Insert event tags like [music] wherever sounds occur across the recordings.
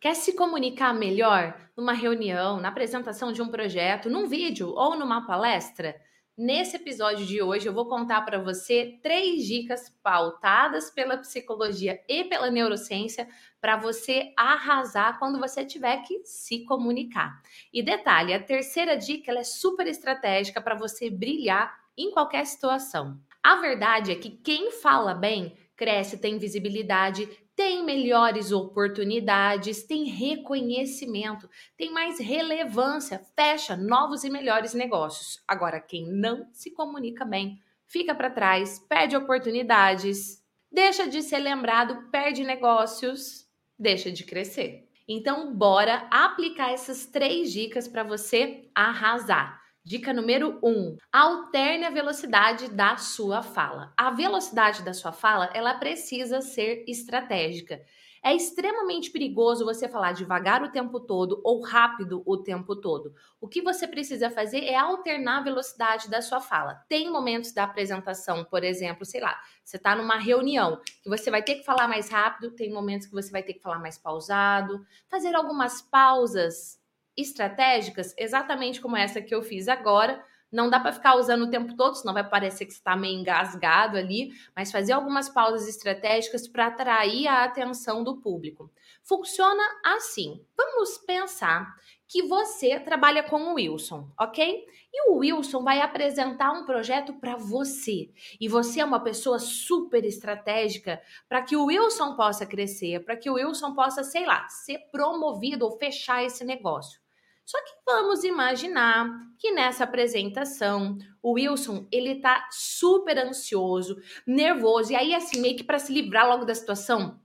Quer se comunicar melhor numa reunião, na apresentação de um projeto, num vídeo ou numa palestra? Nesse episódio de hoje, eu vou contar para você três dicas pautadas pela psicologia e pela neurociência para você arrasar quando você tiver que se comunicar. E detalhe, a terceira dica é super estratégica para você brilhar em qualquer situação. A verdade é que quem fala bem cresce, tem visibilidade, tem melhores oportunidades, tem reconhecimento, tem mais relevância, fecha novos e melhores negócios. Agora, quem não se comunica bem, fica para trás, perde oportunidades, deixa de ser lembrado, perde negócios, deixa de crescer. Então, bora aplicar essas três dicas para você arrasar. Dica número 1: um, alterne a velocidade da sua fala. A velocidade da sua fala, ela precisa ser estratégica. É extremamente perigoso você falar devagar o tempo todo ou rápido o tempo todo. O que você precisa fazer é alternar a velocidade da sua fala. Tem momentos da apresentação, por exemplo, sei lá, você está numa reunião que você vai ter que falar mais rápido, tem momentos que você vai ter que falar mais pausado, fazer algumas pausas estratégicas, exatamente como essa que eu fiz agora. Não dá para ficar usando o tempo todo, senão vai parecer que você está meio engasgado ali, mas fazer algumas pausas estratégicas para atrair a atenção do público. Funciona assim. Vamos pensar que você trabalha com o Wilson, ok? E o Wilson vai apresentar um projeto para você. E você é uma pessoa super estratégica para que o Wilson possa crescer, para que o Wilson possa, sei lá, ser promovido ou fechar esse negócio. Só que vamos imaginar que nessa apresentação o Wilson ele tá super ansioso, nervoso e aí assim meio que para se livrar logo da situação,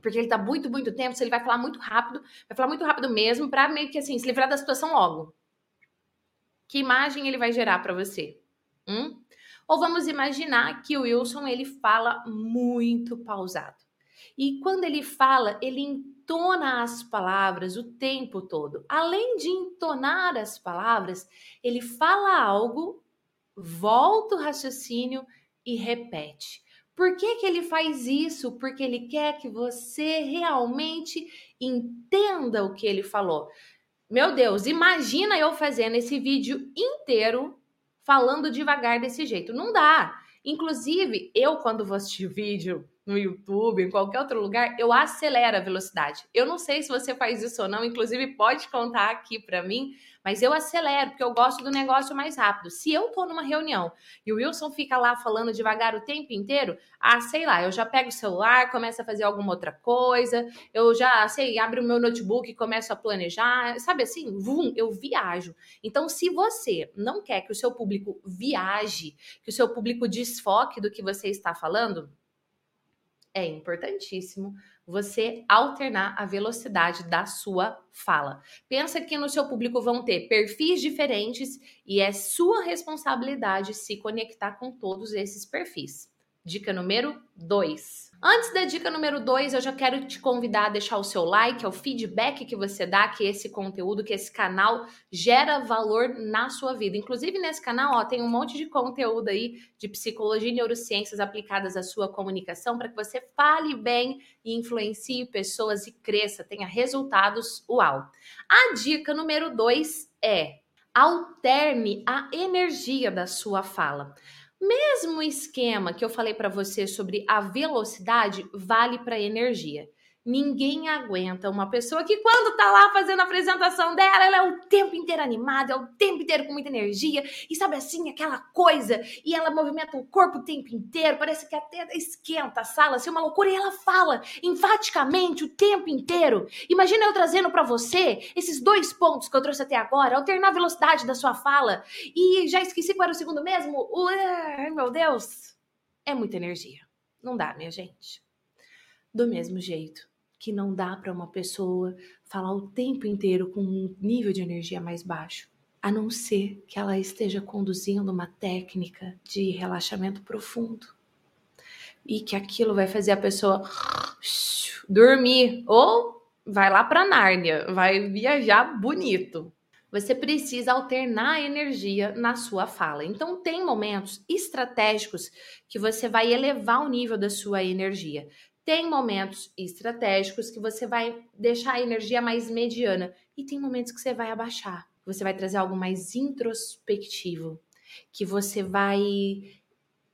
porque ele tá muito muito tempo, se ele vai falar muito rápido, vai falar muito rápido mesmo para meio que assim se livrar da situação logo. Que imagem ele vai gerar para você? Hum? Ou vamos imaginar que o Wilson ele fala muito pausado. E quando ele fala, ele entona as palavras o tempo todo. Além de entonar as palavras, ele fala algo, volta o raciocínio e repete. Por que, que ele faz isso? Porque ele quer que você realmente entenda o que ele falou. Meu Deus, imagina eu fazendo esse vídeo inteiro falando devagar desse jeito. Não dá. Inclusive, eu, quando vou assistir [laughs] vídeo no YouTube, em qualquer outro lugar, eu acelero a velocidade. Eu não sei se você faz isso ou não, inclusive pode contar aqui para mim, mas eu acelero porque eu gosto do negócio mais rápido. Se eu tô numa reunião e o Wilson fica lá falando devagar o tempo inteiro, ah, sei lá, eu já pego o celular, começo a fazer alguma outra coisa, eu já, sei, abro o meu notebook e começo a planejar, sabe assim, vum, eu viajo. Então, se você não quer que o seu público viaje, que o seu público desfoque do que você está falando, é importantíssimo você alternar a velocidade da sua fala. Pensa que no seu público vão ter perfis diferentes e é sua responsabilidade se conectar com todos esses perfis. Dica número 2 Antes da dica número 2, eu já quero te convidar a deixar o seu like, é o feedback que você dá que esse conteúdo, que esse canal gera valor na sua vida. Inclusive nesse canal, ó, tem um monte de conteúdo aí de psicologia e neurociências aplicadas à sua comunicação para que você fale bem e influencie pessoas e cresça, tenha resultados uau. A dica número 2 é alterne a energia da sua fala. Mesmo esquema que eu falei para você sobre a velocidade vale para energia. Ninguém aguenta uma pessoa que, quando tá lá fazendo a apresentação dela, ela é o tempo inteiro animada, é o tempo inteiro com muita energia, e sabe assim, aquela coisa, e ela movimenta o corpo o tempo inteiro, parece que até esquenta a sala, assim, uma loucura, e ela fala enfaticamente o tempo inteiro. Imagina eu trazendo para você esses dois pontos que eu trouxe até agora, alternar a velocidade da sua fala, e já esqueci qual era o segundo mesmo? Ai, meu Deus! É muita energia. Não dá, minha gente. Do mesmo jeito que não dá para uma pessoa falar o tempo inteiro com um nível de energia mais baixo, a não ser que ela esteja conduzindo uma técnica de relaxamento profundo e que aquilo vai fazer a pessoa [sniffs] dormir ou vai lá para Nárnia, vai viajar bonito você precisa alternar a energia na sua fala. Então, tem momentos estratégicos que você vai elevar o nível da sua energia. Tem momentos estratégicos que você vai deixar a energia mais mediana e tem momentos que você vai abaixar. Você vai trazer algo mais introspectivo, que você vai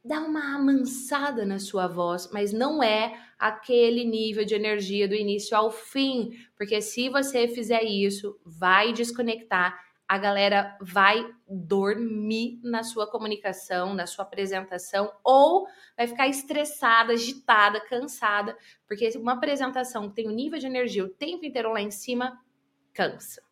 dar uma amansada na sua voz, mas não é aquele nível de energia do início ao fim, porque se você fizer isso, vai desconectar, a galera vai dormir na sua comunicação, na sua apresentação, ou vai ficar estressada, agitada, cansada, porque uma apresentação que tem o nível de energia o tempo inteiro lá em cima, cansa.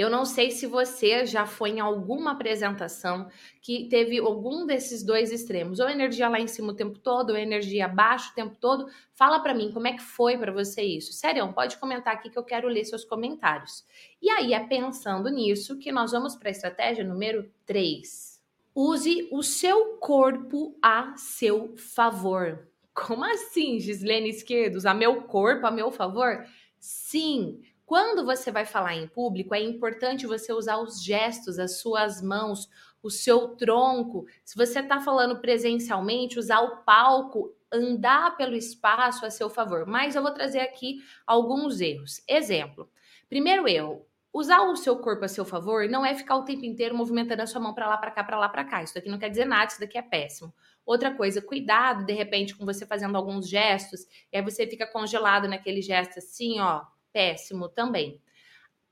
Eu não sei se você já foi em alguma apresentação que teve algum desses dois extremos, ou energia lá em cima o tempo todo, ou energia abaixo o tempo todo. Fala para mim como é que foi para você isso. Sério, pode comentar aqui que eu quero ler seus comentários. E aí é pensando nisso que nós vamos para a estratégia número 3. Use o seu corpo a seu favor. Como assim, Gislene Esquerdos? A meu corpo, a meu favor? Sim, quando você vai falar em público, é importante você usar os gestos, as suas mãos, o seu tronco. Se você está falando presencialmente, usar o palco, andar pelo espaço a seu favor. Mas eu vou trazer aqui alguns erros. Exemplo: primeiro erro, usar o seu corpo a seu favor não é ficar o tempo inteiro movimentando a sua mão para lá, para cá, para lá, para cá. Isso daqui não quer dizer nada, isso daqui é péssimo. Outra coisa, cuidado de repente com você fazendo alguns gestos, e aí você fica congelado naquele gesto assim, ó, péssimo também.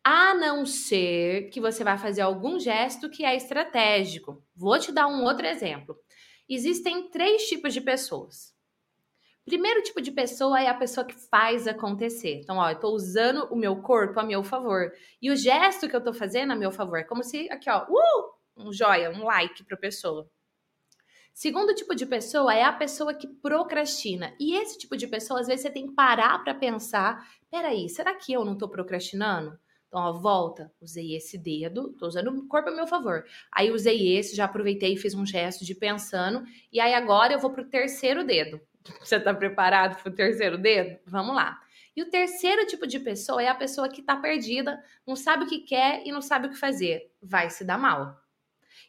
A não ser que você vai fazer algum gesto que é estratégico. Vou te dar um outro exemplo. Existem três tipos de pessoas. Primeiro tipo de pessoa é a pessoa que faz acontecer. Então, ó, eu tô usando o meu corpo a meu favor. E o gesto que eu tô fazendo a meu favor é como se, aqui, ó, uh, um joia, um like pra pessoa. Segundo tipo de pessoa é a pessoa que procrastina. E esse tipo de pessoa, às vezes, você tem que parar para pensar: peraí, será que eu não estou procrastinando? Então, ó, volta, usei esse dedo, tô usando o corpo a meu favor. Aí usei esse, já aproveitei e fiz um gesto de pensando. E aí agora eu vou pro terceiro dedo. [laughs] Você tá preparado pro terceiro dedo? Vamos lá. E o terceiro tipo de pessoa é a pessoa que tá perdida, não sabe o que quer e não sabe o que fazer. Vai se dar mal.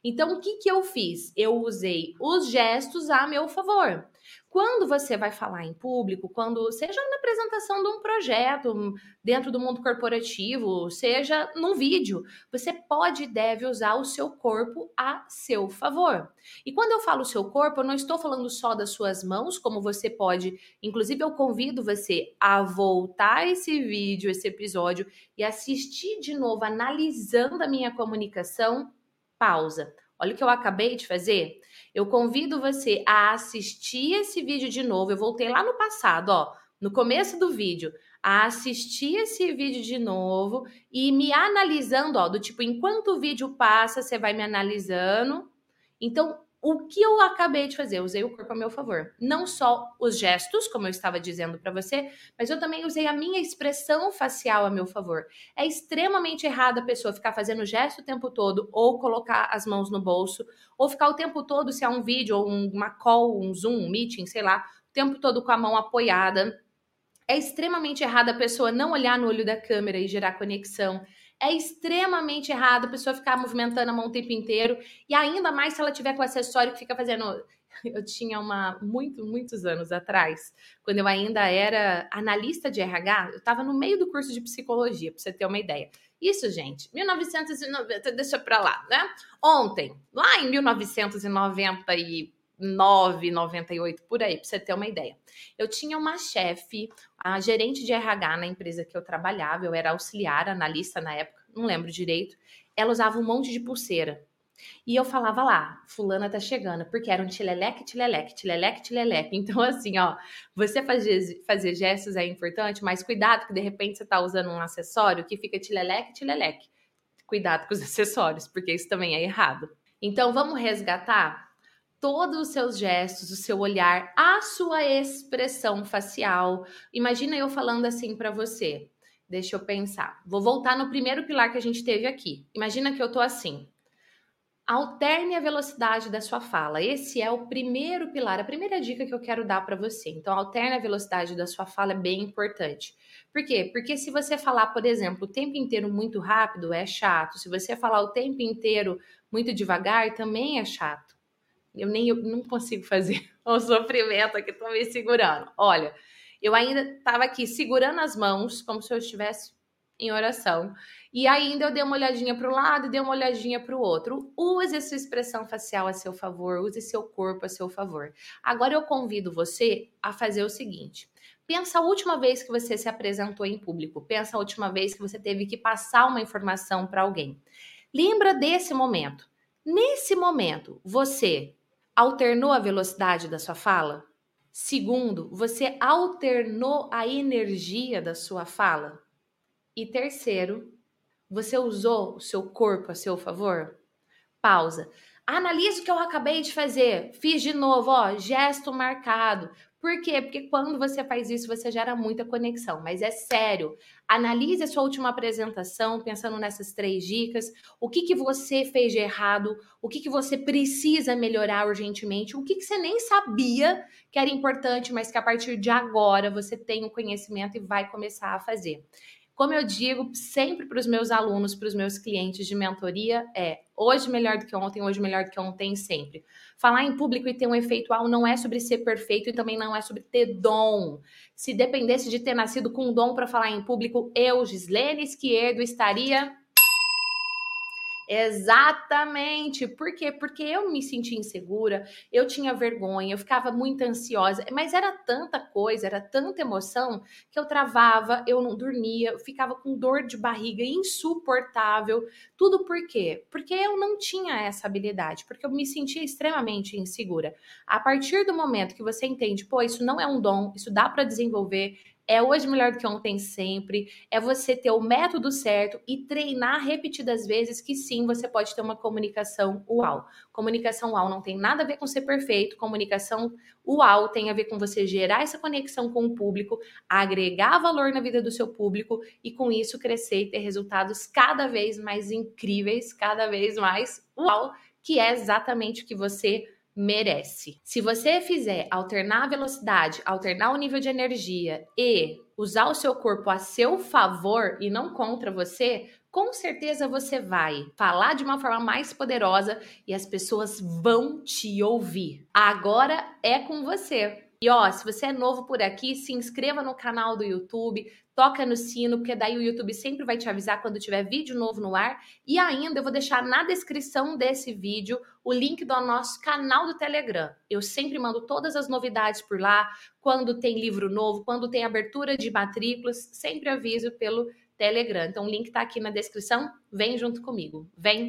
Então, o que, que eu fiz? Eu usei os gestos a meu favor. Quando você vai falar em público, quando seja na apresentação de um projeto dentro do mundo corporativo, seja num vídeo, você pode e deve usar o seu corpo a seu favor. E quando eu falo seu corpo, eu não estou falando só das suas mãos, como você pode, inclusive eu convido você a voltar esse vídeo, esse episódio e assistir de novo analisando a minha comunicação pausa. Olha o que eu acabei de fazer. Eu convido você a assistir esse vídeo de novo. Eu voltei lá no passado, ó, no começo do vídeo, a assistir esse vídeo de novo e me analisando, ó, do tipo, enquanto o vídeo passa, você vai me analisando. Então, o que eu acabei de fazer? Eu usei o corpo a meu favor. Não só os gestos, como eu estava dizendo para você, mas eu também usei a minha expressão facial a meu favor. É extremamente errado a pessoa ficar fazendo gesto o tempo todo, ou colocar as mãos no bolso, ou ficar o tempo todo, se é um vídeo, ou uma call, um Zoom, um meeting, sei lá, o tempo todo com a mão apoiada. É extremamente errado a pessoa não olhar no olho da câmera e gerar conexão é extremamente errado a pessoa ficar movimentando a mão o tempo inteiro. E ainda mais se ela tiver com acessório que fica fazendo. [laughs] Eu tinha uma, muito, muitos anos atrás, quando eu ainda era analista de RH, eu estava no meio do curso de psicologia, para você ter uma ideia. Isso, gente, 1990, deixa pra lá, né? Ontem, lá em 1990 e 9, 98, por aí, para você ter uma ideia. Eu tinha uma chefe, a gerente de RH na empresa que eu trabalhava, eu era auxiliar, analista na época, não lembro direito. Ela usava um monte de pulseira. E eu falava lá, fulana tá chegando, porque era um tileleque, tileleque, tileleque, tileleque. Então, assim, ó, você fazer, fazer gestos é importante, mas cuidado que de repente você tá usando um acessório que fica tileleque, tileleque. Cuidado com os [laughs] acessórios, porque isso também é errado. Então, vamos resgatar todos os seus gestos, o seu olhar, a sua expressão facial. Imagina eu falando assim para você. Deixa eu pensar. Vou voltar no primeiro pilar que a gente teve aqui. Imagina que eu tô assim. Alterne a velocidade da sua fala. Esse é o primeiro pilar, a primeira dica que eu quero dar para você. Então, alterne a velocidade da sua fala é bem importante. Por quê? Porque se você falar, por exemplo, o tempo inteiro muito rápido, é chato. Se você falar o tempo inteiro muito devagar, também é chato. Eu nem eu não consigo fazer [laughs] o sofrimento aqui, tô me segurando. Olha, Eu ainda estava aqui segurando as mãos, como se eu estivesse em oração. E ainda eu dei uma olhadinha para um lado e dei uma olhadinha para o outro. Use sua expressão facial a seu favor, use seu corpo a seu favor. Agora eu convido você a fazer o seguinte: pensa a última vez que você se apresentou em público, pensa a última vez que você teve que passar uma informação para alguém. Lembra desse momento. Nesse momento, você alternou a velocidade da sua fala? Segundo, você alternou a energia da sua fala? E terceiro, você usou o seu corpo a seu favor? Pausa. Analise o que eu acabei de fazer. Fiz de novo, ó, gesto marcado. Por quê? Porque quando você faz isso, você gera muita conexão. Mas é sério. Analise a sua última apresentação, pensando nessas três dicas. O que, que você fez de errado? O que, que você precisa melhorar urgentemente? O que, que você nem sabia que era importante, mas que a partir de agora você tem o conhecimento e vai começar a fazer. Como eu digo sempre para os meus alunos, para os meus clientes de mentoria, é hoje melhor do que ontem, hoje melhor do que ontem, sempre. Falar em público e ter um efeito alto não é sobre ser perfeito e também não é sobre ter dom. Se dependesse de ter nascido com um dom para falar em público, eu, Gislene Esquerdo, estaria Exatamente. Por quê? Porque eu me sentia insegura, eu tinha vergonha, eu ficava muito ansiosa, mas era tanta coisa, era tanta emoção que eu travava, eu não dormia, eu ficava com dor de barriga insuportável. Tudo por quê? Porque eu não tinha essa habilidade, porque eu me sentia extremamente insegura. A partir do momento que você entende, pô, isso não é um dom, isso dá para desenvolver, é hoje melhor do que ontem sempre, é você ter o método certo e treinar repetidas vezes que sim, você pode ter uma comunicação uau. Comunicação uau não tem nada a ver com ser perfeito, comunicação uau tem a ver com você gerar essa conexão com o público, agregar valor na vida do seu público e com isso crescer e ter resultados cada vez mais incríveis, cada vez mais uau, que é exatamente o que você merece. Se você fizer alternar a velocidade, alternar o nível de energia e usar o seu corpo a seu favor e não contra você, com certeza você vai falar de uma forma mais poderosa e as pessoas vão te ouvir. Agora é com você. E ó, se você é novo por aqui, se inscreva no canal do YouTube, toca no sino, porque daí o YouTube sempre vai te avisar quando tiver vídeo novo no ar. E ainda eu vou deixar na descrição desse vídeo o link do nosso canal do Telegram. Eu sempre mando todas as novidades por lá, quando tem livro novo, quando tem abertura de matrículas, sempre aviso pelo Telegram. Então o link tá aqui na descrição, vem junto comigo. Vem